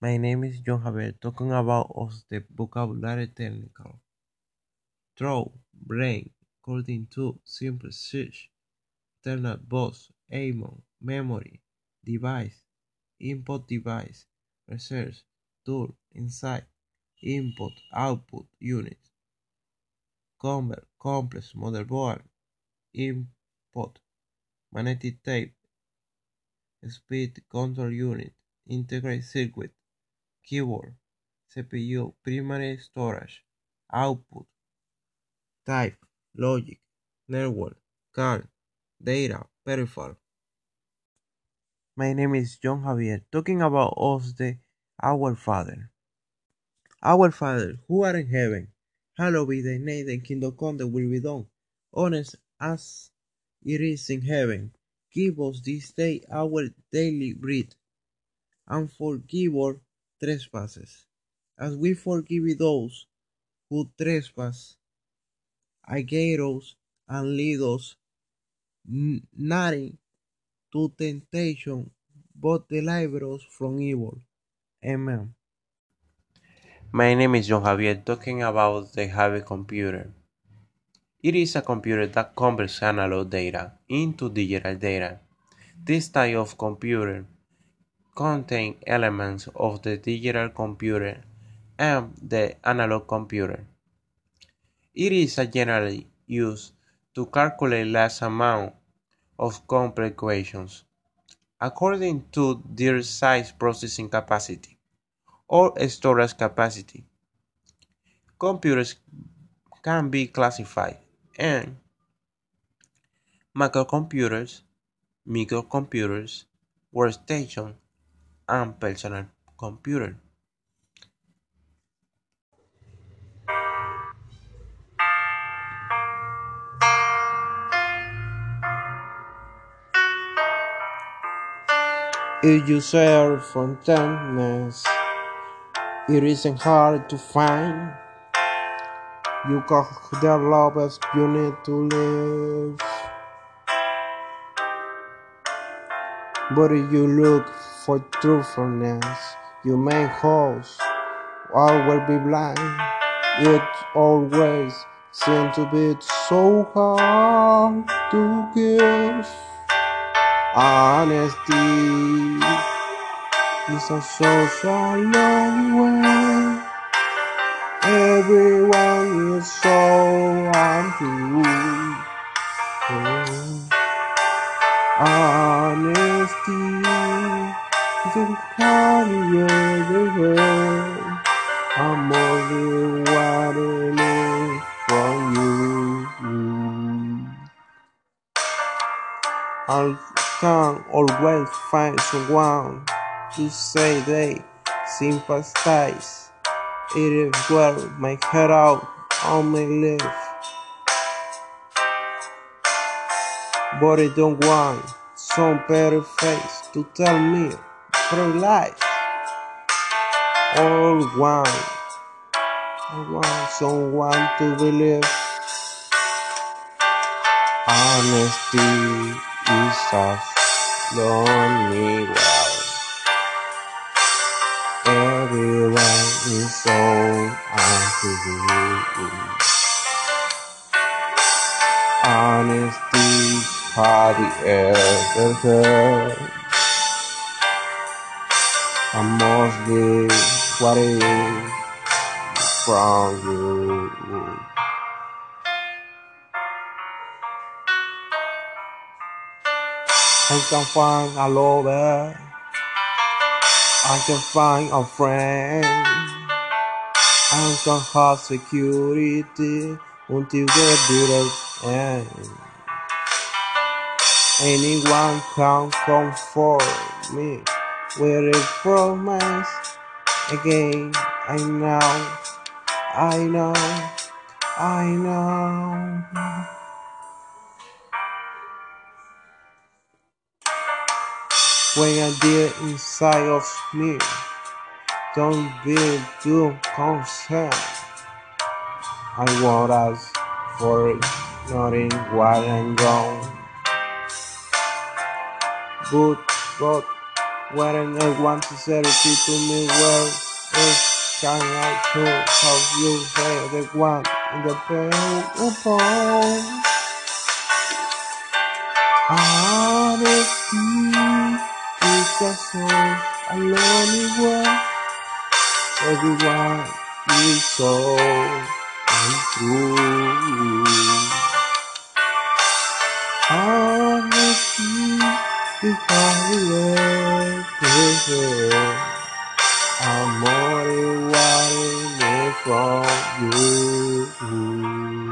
My name is John Javier, talking about us the vocabulary technical. Throw, brain, according to, simple search, internal bus, AMON, memory, device, input device, research, tool, inside, input, output, unit, convert, complex, motherboard, input, magnetic tape, speed control unit, integrated circuit, keyboard, CPU, primary storage, output, type, logic, network, card, data, peripheral. My name is John Javier, talking about us the Our Father. Our Father, who art in heaven, hallowed be thy name, thy kingdom come, thy will be done, on as it is in heaven. Give us this day our daily bread, and forgive our trespasses, as we forgive those who trespass against us, and lead us not into temptation, but deliver us from evil. Amen. My name is John Javier, talking about the hybrid computer. It is a computer that converts analog data into digital data. This type of computer contains elements of the digital computer and the analog computer. It is generally used to calculate large amount of complex equations according to their size processing capacity or storage capacity. Computers can be classified in macrocomputers, microcomputers, workstation, and personal computer. If you search for darkness, it isn't hard to find. You got the love you need to live. But if you look for truthfulness, you may host or will be blind. It always seems to be so hard to give. Honesty is a so so long way. Everyone is so untrue. Honesty I'm only wanting it from you. I can always find someone to say they sympathize. It is well my head out on my live. But I don't want some better face to tell me pro life. All want, I want someone to believe. Honesty is a lonely well. Everyone is so untrue. Honesty, the ever heard. I must be what is from you. I can find a lover. I can find a friend. I can have security until the bitter end. Anyone can comfort me with it promise. Again, I know, I know, I know. When I dear inside of me, don't be too concerned. I won't ask for it, nothing while I'm gone. But, but When I want to say to me well, it's kind of true how you say the one in the pain upon. Honesty is a soul, a lonely one. Everyone is so untrue. Honesty is how we together. Amor igual from you.